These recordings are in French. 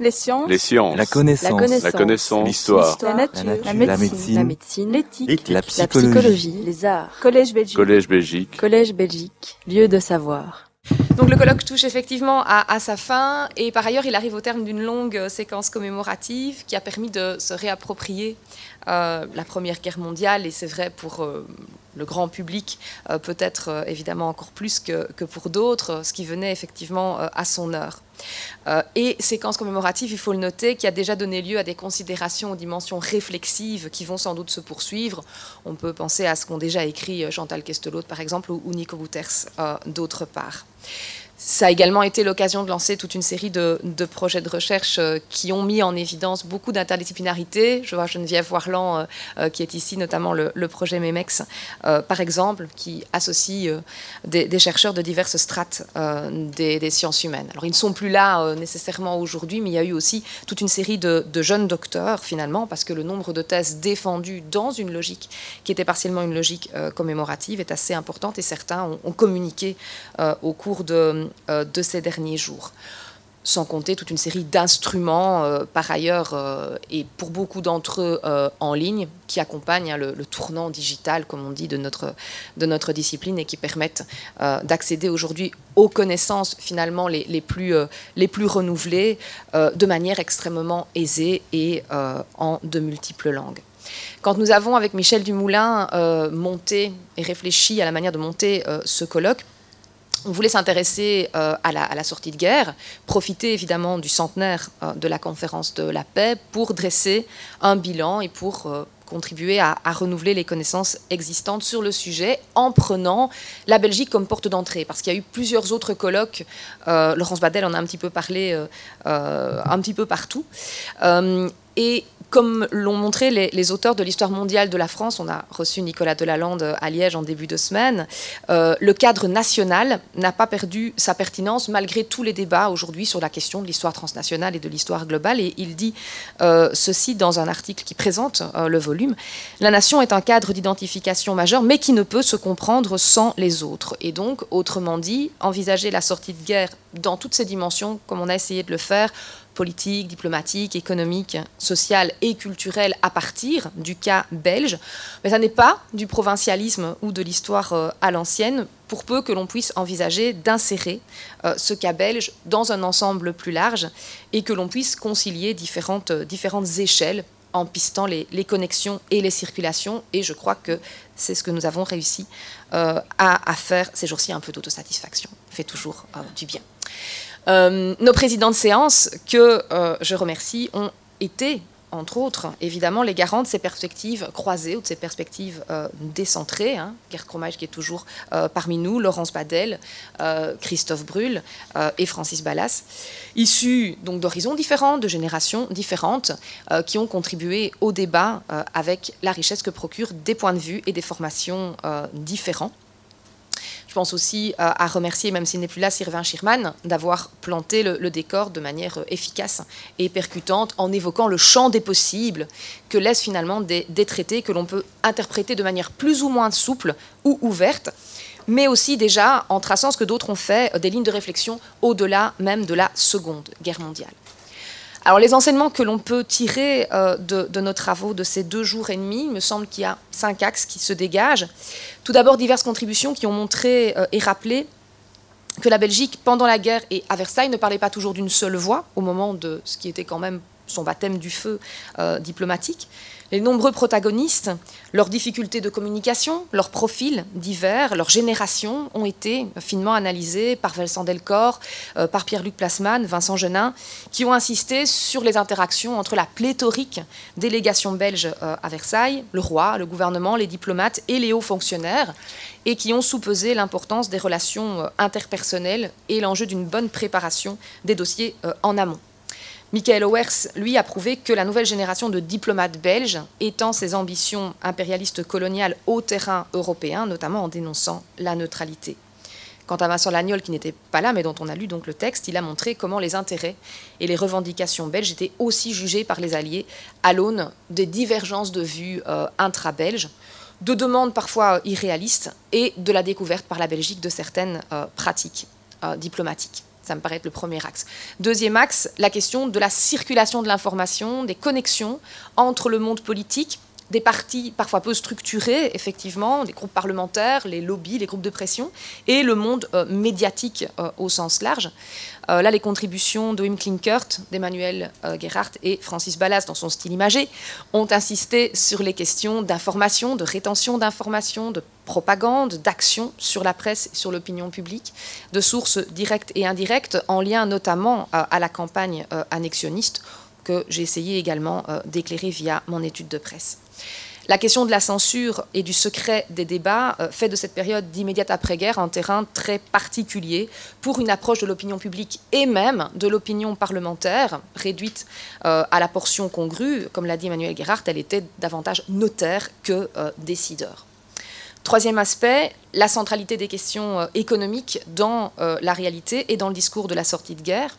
Les sciences. Les sciences. La connaissance. La connaissance. L'histoire. La nature. La La nature. médecine. La médecine. L'éthique. La La psychologie. Les arts. Collège Belgique. Collège Belgique. Collège Belgique. Lieu de savoir. Donc le colloque touche effectivement à, à sa fin et par ailleurs il arrive au terme d'une longue euh, séquence commémorative qui a permis de se réapproprier euh, la Première Guerre mondiale et c'est vrai pour euh, le grand public, euh, peut-être euh, évidemment encore plus que, que pour d'autres, ce qui venait effectivement euh, à son heure. Euh, et séquence commémorative, il faut le noter, qui a déjà donné lieu à des considérations aux dimensions réflexives qui vont sans doute se poursuivre. On peut penser à ce qu'ont déjà écrit euh, Chantal Kestelot, par exemple, ou, Nico Bouters, euh, d'autre part. Ça a également été l'occasion de lancer toute une série de, projets de recherche euh, qui ont mis en évidence beaucoup d'interdisciplinarité. Je vois Geneviève Warland euh, euh, qui est ici, notamment le, projet MEMEX, euh, par exemple, qui associe des, chercheurs de diverses strates des, sciences humaines. Alors ils ne sont plus là nécessairement aujourd'hui, mais il y a eu aussi toute une série de, jeunes docteurs finalement, parce que le nombre de thèses défendues dans une logique qui était partiellement une logique commémorative est assez importante et certains ont, communiqué au cours de, de ces derniers jours. Sans compter toute une série d'instruments, euh, par ailleurs, euh, et pour beaucoup d'entre eux euh, en ligne, qui accompagnent hein, le, tournant digital, comme on dit, de notre, de notre discipline et qui permettent euh, d'accéder aujourd'hui aux connaissances finalement les, les plus, euh, les plus renouvelées euh, de manière extrêmement aisée et euh, en de multiples langues. Quand nous avons, avec Michel Dumoulin, euh, monté et réfléchi à la manière de monter euh, ce colloque, on voulait s'intéresser euh, à, la, sortie de guerre, profiter évidemment du centenaire euh, de la conférence de la paix pour dresser un bilan et pour euh, contribuer à, à renouveler les connaissances existantes sur le sujet en prenant la Belgique comme porte d'entrée. Parce qu'il y a eu plusieurs autres colloques, Laurence Badel en a un petit peu parlé un petit peu partout. Et comme l'ont montré les, auteurs de l'histoire mondiale de la France, on a reçu Nicolas Delalande à Liège en début de semaine, euh, le cadre national n'a pas perdu sa pertinence malgré tous les débats aujourd'hui sur la question de l'histoire transnationale et de l'histoire globale. Et il dit euh, ceci dans un article qui présente euh, le volume. La nation est un cadre d'identification majeur, mais qui ne peut se comprendre sans les autres. Et donc, autrement dit, envisager la sortie de guerre dans toutes ses dimensions, comme on a essayé de le faire, politique, diplomatique, économique, sociale et culturelle à partir du cas belge. Mais ça n'est pas du provincialisme ou de l'histoire euh, à l'ancienne, pour peu que l'on puisse envisager d'insérer euh, ce cas belge dans un ensemble plus large et que l'on puisse concilier différentes, euh, différentes échelles en pistant les, les connexions et les circulations. Et je crois que c'est ce que nous avons réussi à, à faire ces jours-ci, un peu d'autosatisfaction. fait toujours du bien. Euh, nos présidents de séance, que euh, je remercie, ont été, entre autres, évidemment, les garants de ces perspectives croisées ou de ces perspectives euh, décentrées. Hein. Qui est toujours parmi nous, Laurence Badel, Christophe Brul euh, et Francis Ballas, issus donc d'horizons différents, de générations différentes, qui ont contribué au débat avec la richesse que procurent des points de vue et des formations différents. Je pense aussi euh, à remercier, même s'il n'est plus là, Sylvain Schirman, d'avoir planté le, décor de manière euh, efficace et percutante en évoquant le champ des possibles que laissent finalement des, des traités que l'on peut interpréter de manière plus ou moins souple ou ouverte, mais aussi déjà en traçant ce que d'autres ont fait, euh, des lignes de réflexion au-delà même de la Seconde Guerre mondiale. Alors les enseignements que l'on peut tirer euh, de, nos travaux de ces deux jours et demi, il me semble qu'il y a cinq axes qui se dégagent. Tout d'abord, diverses contributions qui ont montré euh, et rappelé que la Belgique, pendant la guerre et à Versailles, ne parlait pas toujours d'une seule voix au moment de ce qui était quand même son baptême du feu euh, diplomatique. Les nombreux protagonistes, leurs difficultés de communication, leurs profils divers, leurs générations ont été finement analysés par Vincent Delcor, euh, par Pierre-Luc Plasman, Vincent Genin, qui ont insisté sur les interactions entre la pléthorique délégation belge euh, à Versailles, le roi, le gouvernement, les diplomates et les hauts fonctionnaires, et qui ont soupesé l'importance des relations interpersonnelles et l'enjeu d'une bonne préparation des dossiers en amont. Michael Owers, lui, a prouvé que la nouvelle génération de diplomates belges étend ses ambitions impérialistes coloniales au terrain européen, notamment en dénonçant la neutralité. Quant à Vincent Lagnol, qui n'était pas là, mais dont on a lu le texte, il a montré comment les intérêts et les revendications belges étaient aussi jugés par les Alliés à l'aune des divergences de vues euh, intra-belges, de demandes parfois irréalistes et de la découverte par la Belgique de certaines euh, pratiques euh, diplomatiques. Ça me paraît être le premier axe. Deuxième axe, la question de la circulation de l'information, des connexions entre le monde politique des partis parfois peu structurés, effectivement, des groupes parlementaires, les lobbies, les groupes de pression, et le monde euh, médiatique euh, au sens large. Euh, là, les contributions de Wim Klinkert, d'Emmanuel Gerhardt et Francis Ballas, dans son style imagé, ont insisté sur les questions d'information, de rétention d'information, de propagande, d'action sur la presse et sur l'opinion publique, de sources directes et indirectes, en lien notamment à la campagne annexionniste que j'ai essayé également d'éclairer via mon étude de presse. La question de la censure et du secret des débats euh, fait de cette période d'immédiate après-guerre un terrain très particulier pour une approche de l'opinion publique et même de l'opinion parlementaire, réduite euh, à la portion congrue. Comme l'a dit Emmanuel Gerhardt, elle était davantage notaire que euh, décideur. Troisième aspect, la centralité des questions économiques dans la réalité et dans le discours de la sortie de guerre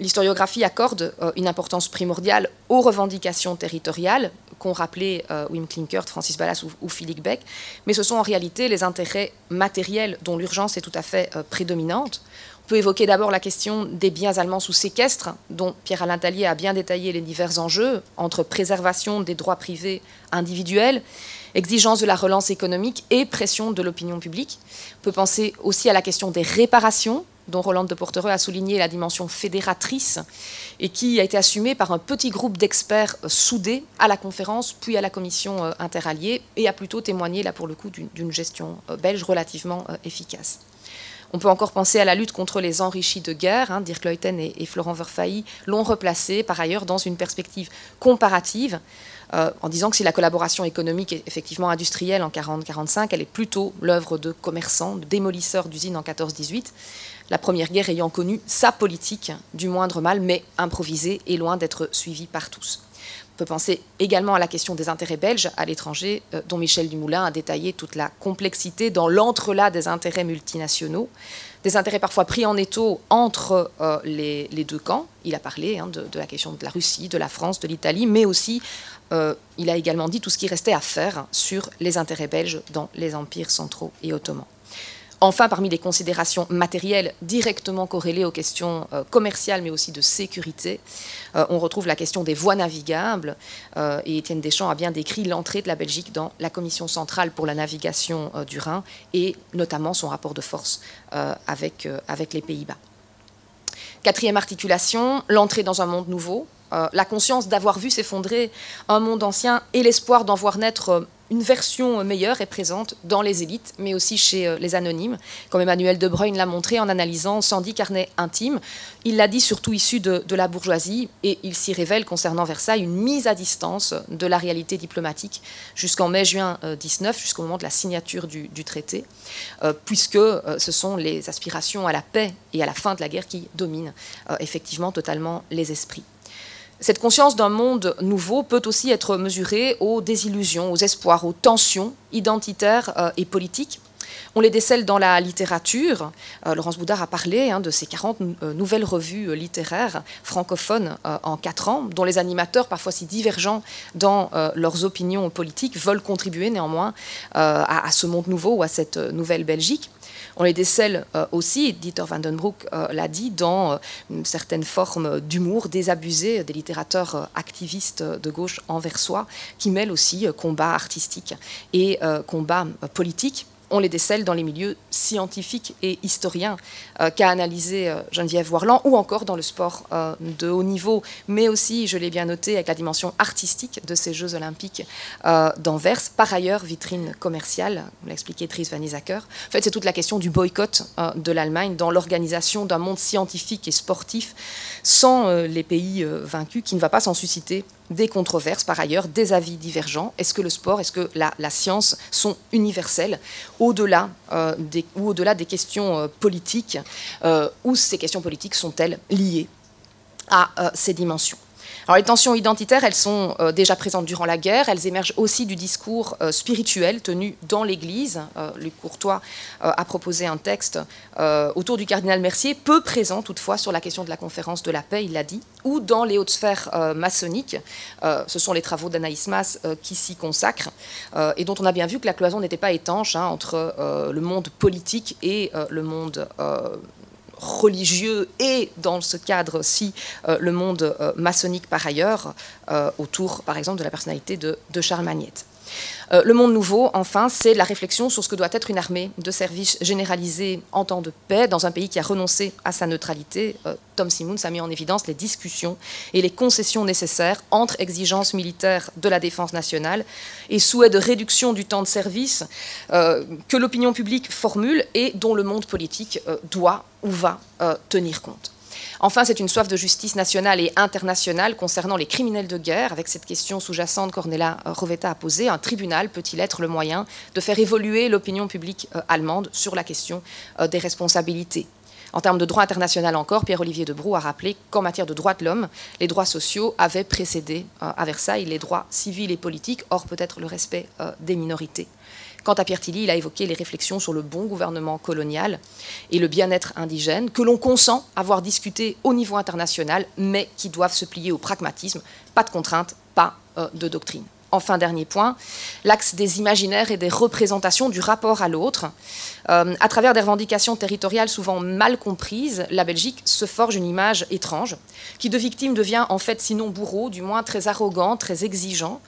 l'historiographie accorde euh, une importance primordiale aux revendications territoriales qu'ont rappelé euh, Wim Klinkert, Francis Ballas ou, Philippe Beck, mais ce sont en réalité les intérêts matériels dont l'urgence est tout à fait euh, prédominante. On peut évoquer d'abord la question des biens allemands sous séquestre, dont Pierre-Alain Tallier a bien détaillé les divers enjeux entre préservation des droits privés individuels, exigence de la relance économique et pression de l'opinion publique. On peut penser aussi à la question des réparations dont Roland de Portereux a souligné la dimension fédératrice et qui a été assumée par un petit groupe d'experts euh, soudés à la conférence puis à la commission euh, interalliée et a plutôt témoigné là pour le coup d'une gestion euh, belge relativement efficace. On peut encore penser à la lutte contre les enrichis de guerre. Hein, Dirk Leuten et, Florent Verfailly l'ont replacé par ailleurs dans une perspective comparative en disant que si la collaboration économique est effectivement industrielle en 40-45, elle est plutôt l'œuvre de commerçants, de démolisseurs d'usines en 14-18 la Première Guerre ayant connu sa politique du moindre mal, mais improvisée et loin d'être suivie par tous. On peut penser également à la question des intérêts belges à l'étranger, euh, dont Michel Dumoulin a détaillé toute la complexité dans l'entrelac des intérêts multinationaux, des intérêts parfois pris en étau entre euh, les, deux camps. Il a parlé hein, de, la question de la Russie, de la France, de l'Italie, mais aussi euh, il a également dit tout ce qui restait à faire sur les intérêts belges dans les empires centraux et ottomans. Enfin, parmi les considérations matérielles directement corrélées aux questions euh, commerciales, mais aussi de sécurité, euh, on retrouve la question des voies navigables. Euh, et Étienne Deschamps a bien décrit l'entrée de la Belgique dans la Commission centrale pour la navigation du Rhin et notamment son rapport de force avec, avec les Pays-Bas. Quatrième articulation, l'entrée dans un monde nouveau, la conscience d'avoir vu s'effondrer un monde ancien et l'espoir d'en voir naître une version meilleure est présente dans les élites, mais aussi chez euh, les anonymes, comme Emmanuel De Bruyne l'a montré en analysant 110 carnets intimes. Il l'a dit surtout issu de, la bourgeoisie, et il s'y révèle concernant Versailles une mise à distance de la réalité diplomatique jusqu'en mai-juin 19, euh, jusqu'au moment de la signature du, traité, euh, puisque ce sont les aspirations à la paix et à la fin de la guerre qui dominent effectivement totalement les esprits. Cette conscience d'un monde nouveau peut aussi être mesurée aux désillusions, aux espoirs, aux tensions identitaires euh, et politiques. On les décèle dans la littérature. Euh, Laurence Boudard a parlé hein, de ces 40 euh, nouvelles revues littéraires francophones en quatre ans, dont les animateurs, parfois si divergents dans leurs opinions politiques, veulent contribuer néanmoins à, ce monde nouveau ou à cette nouvelle Belgique. On les décèle euh, aussi, Dieter van den Broek euh, l'a dit, dans euh, une certaine forme d'humour désabusé des littérateurs activistes de gauche anversois, qui mêlent aussi combat artistique et combat politique on les décèle dans les milieux scientifiques et historiens euh, qu'a analysé euh, Geneviève Warland, ou encore dans le sport euh, de haut niveau, mais aussi, je l'ai bien noté, avec la dimension artistique de ces Jeux olympiques d'Anvers. Par ailleurs, vitrine commerciale, l'a expliqué Dries Van Isacker. En fait, c'est toute la question du boycott de l'Allemagne dans l'organisation d'un monde scientifique et sportif sans les pays vaincus, qui ne va pas s'en susciter des controverses, par ailleurs, des avis divergents. Est-ce que le sport, est-ce que la, science sont universelles au-delà euh, des, questions euh, politiques, euh, ou ces questions politiques sont-elles liées à ces dimensions? Alors les tensions identitaires, elles sont euh, déjà présentes durant la guerre, elles émergent aussi du discours euh, spirituel tenu dans l'Église. Euh, Luc Courtois a proposé un texte autour du cardinal Mercier, peu présent toutefois sur la question de la conférence de la paix, il l'a dit, ou dans les hautes sphères maçonniques. ce sont les travaux d'Anaïs Mas qui s'y consacrent et dont on a bien vu que la cloison n'était pas étanche hein, entre le monde politique et le monde religieux et dans ce cadre-ci le monde maçonnique par ailleurs, autour par exemple de la personnalité de, de Charles Magnette. Euh, le monde nouveau, enfin, c'est la réflexion sur ce que doit être une armée de service généralisée en temps de paix dans un pays qui a renoncé à sa neutralité. Euh, Tom Simmons a mis en évidence les discussions et les concessions nécessaires entre exigences militaires de la défense nationale et souhaits de réduction du temps de service euh, que l'opinion publique formule et dont le monde politique doit ou va tenir compte. Enfin, c'est une soif de justice nationale et internationale concernant les criminels de guerre, avec cette question sous-jacente qu'Ornella Rovetta a posée. Un tribunal peut-il être le moyen de faire évoluer l'opinion publique euh, allemande sur la question euh, des responsabilités? En termes de droit international encore, Pierre-Olivier Debrou a rappelé qu'en matière de droits de l'homme, les droits sociaux avaient précédé euh, à Versailles les droits civils et politiques, or peut-être le respect des minorités. Quant à Pierre Tilly, il a évoqué les réflexions sur le bon gouvernement colonial et le bien-être indigène, que l'on consent avoir discuté au niveau international, mais qui doivent se plier au pragmatisme, pas de contraintes, pas euh, de doctrine. Enfin, dernier point, l'axe des imaginaires et des représentations du rapport à l'autre. Euh, à travers des revendications territoriales souvent mal comprises, la Belgique se forge une image étrange, qui de victime devient en fait sinon bourreau, du moins très arrogant, très exigeant.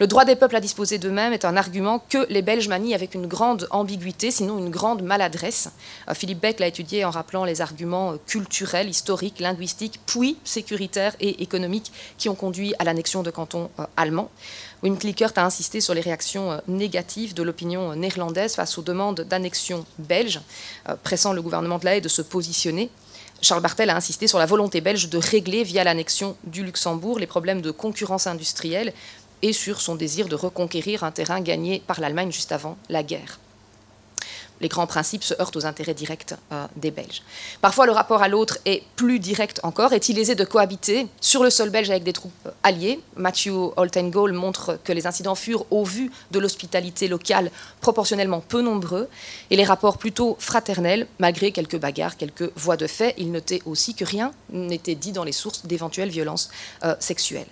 Le droit des peuples à disposer d'eux-mêmes est un argument que les Belges manient avec une grande ambiguïté, sinon une grande maladresse. Euh, Philippe Beck l'a étudié en rappelant les arguments euh, culturels, historiques, linguistiques, puis sécuritaires et économiques qui ont conduit à l'annexion de cantons euh, allemands. Wim Klickert a insisté sur les réactions négatives de l'opinion néerlandaise face aux demandes d'annexion belge, pressant le gouvernement de la Haye de se positionner. Charles Bartel a insisté sur la volonté belge de régler via l'annexion du Luxembourg les problèmes de concurrence industrielle et sur son désir de reconquérir un terrain gagné par l'Allemagne juste avant la guerre. Les grands principes se heurtent aux intérêts directs euh, des Belges. Parfois, le rapport à l'autre est plus direct encore. Est-il aisé de cohabiter sur le sol belge avec des troupes alliées? Matthew Holtengold montre que les incidents furent, au vu de l'hospitalité locale, proportionnellement peu nombreux, et les rapports plutôt fraternels, malgré quelques bagarres, quelques voies de fait. Il notait aussi que rien n'était dit dans les sources d'éventuelles violences euh, sexuelles.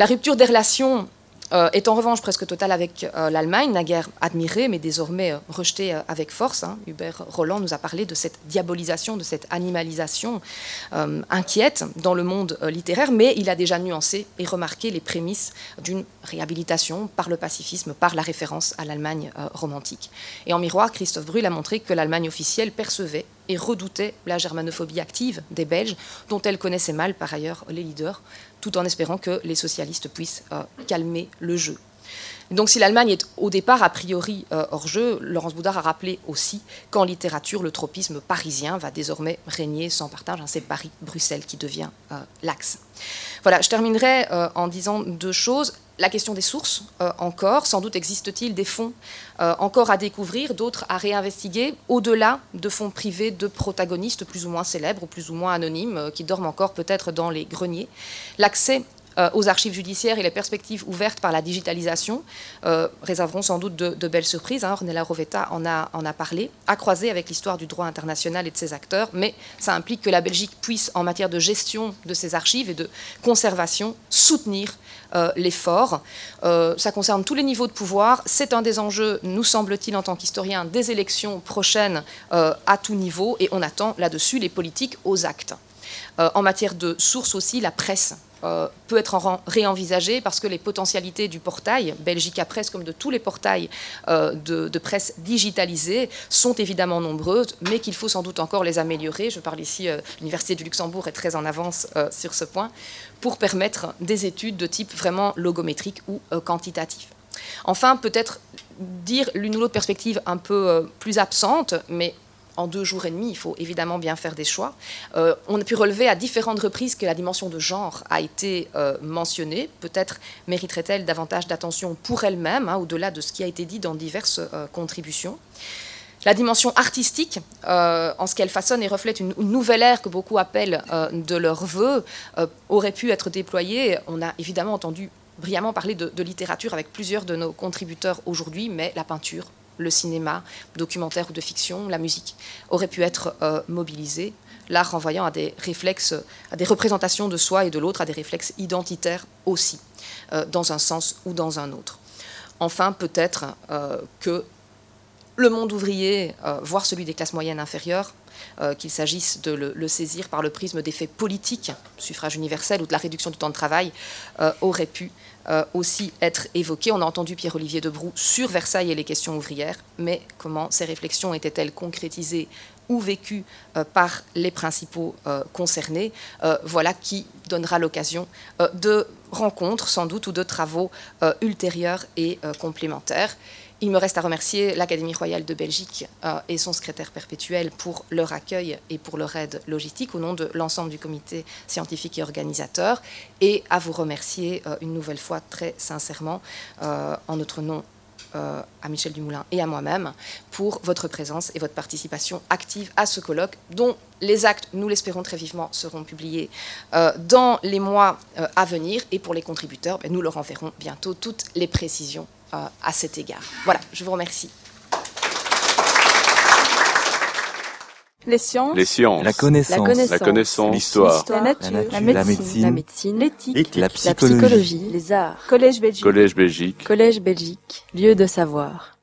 La rupture des relations euh, est en revanche presque totale avec euh, l'Allemagne, naguère admirée, mais désormais euh, rejetée avec force. Hein. Hubert Roland nous a parlé de cette diabolisation, de cette animalisation inquiète dans le monde littéraire, mais il a déjà nuancé et remarqué les prémices d'une réhabilitation par le pacifisme, par la référence à l'Allemagne romantique. Et en miroir, Christophe Brûle a montré que l'Allemagne officielle percevait et redoutait la germanophobie active des Belges, dont elle connaissait mal par ailleurs les leaders, tout en espérant que les socialistes puissent euh, calmer le jeu. Donc si l'Allemagne est au départ a priori euh, hors jeu, Laurence Boudard a rappelé aussi qu'en littérature, le tropisme parisien va désormais régner sans partage. Hein, c'est Paris-Bruxelles qui devient euh, l'axe. Voilà, je terminerai en disant deux choses la question des sources euh, encore. Sans doute existe-t-il des fonds euh, encore à découvrir, d'autres à réinvestiguer, au-delà de fonds privés de protagonistes plus ou moins célèbres ou plus ou moins anonymes, euh, qui dorment encore peut-être dans les greniers. L'accès aux archives judiciaires et les perspectives ouvertes par la digitalisation réserveront sans doute de, belles surprises. Hein. Ornella Rovetta en a, en a parlé, à croiser avec l'histoire du droit international et de ses acteurs, mais ça implique que la Belgique puisse, en matière de gestion de ses archives et de conservation, soutenir euh, l'effort. Euh, ça concerne tous les niveaux de pouvoir. C'est un des enjeux, nous semble-t-il, en tant qu'historien, des élections prochaines euh, à tout niveau. Et on attend là-dessus les politiques aux actes. en matière de sources aussi, la presse euh, peut être réenvisagé parce que les potentialités du portail, Belgica Presse comme de tous les portails euh, de, presse digitalisés, sont évidemment nombreuses, mais qu'il faut sans doute encore les améliorer. Je parle ici, euh, l'Université du Luxembourg est très en avance sur ce point, pour permettre des études de type vraiment logométrique ou quantitatif. Enfin, peut-être dire l'une ou l'autre perspective un peu plus absente, mais en deux jours et demi, il faut évidemment bien faire des choix. Euh, on a pu relever à différentes reprises que la dimension de genre a été euh, mentionnée. Peut-être mériterait-elle davantage d'attention pour elle-même, hein, au-delà de ce qui a été dit dans diverses euh, contributions. La dimension artistique, en ce qu'elle façonne et reflète une, nouvelle ère que beaucoup appellent de leur vœu, aurait pu être déployée. On a évidemment entendu brillamment parler de littérature avec plusieurs de nos contributeurs aujourd'hui, mais la peinture, le cinéma, documentaire ou de fiction, la musique, auraient pu être euh, mobilisés, l'art renvoyant à des réflexes, à des représentations de soi et de l'autre, à des réflexes identitaires aussi, euh, dans un sens ou dans un autre. Enfin, peut-être euh, que le monde ouvrier, voire celui des classes moyennes inférieures, qu'il s'agisse de le, saisir par le prisme des faits politiques, suffrage universel ou de la réduction du temps de travail, aurait pu aussi être évoqué. On a entendu Pierre-Olivier Debroux sur Versailles et les questions ouvrières, mais comment ces réflexions étaient-elles concrétisées ou vécues par les principaux concernés Voilà qui donnera l'occasion de rencontres sans doute ou de travaux ultérieurs et complémentaires. Il me reste à remercier l'Académie royale de Belgique euh, et son secrétaire perpétuel pour leur accueil et pour leur aide logistique au nom de l'ensemble du comité scientifique et organisateur, et à vous remercier euh, une nouvelle fois très sincèrement euh, en notre nom à Michel Dumoulin et à moi-même pour votre présence et votre participation active à ce colloque dont les actes, nous l'espérons très vivement, seront publiés dans les mois à venir. Et pour les contributeurs, ben, nous leur enverrons bientôt toutes les précisions à cet égard. Voilà, je vous remercie. Les sciences. Les sciences. La connaissance. La connaissance. L'histoire. La, nature. La, médecine. L'éthique. La, psychologie. Les arts. Collège Belgique. Collège Belgique. Collège Belgique. Lieu de savoir.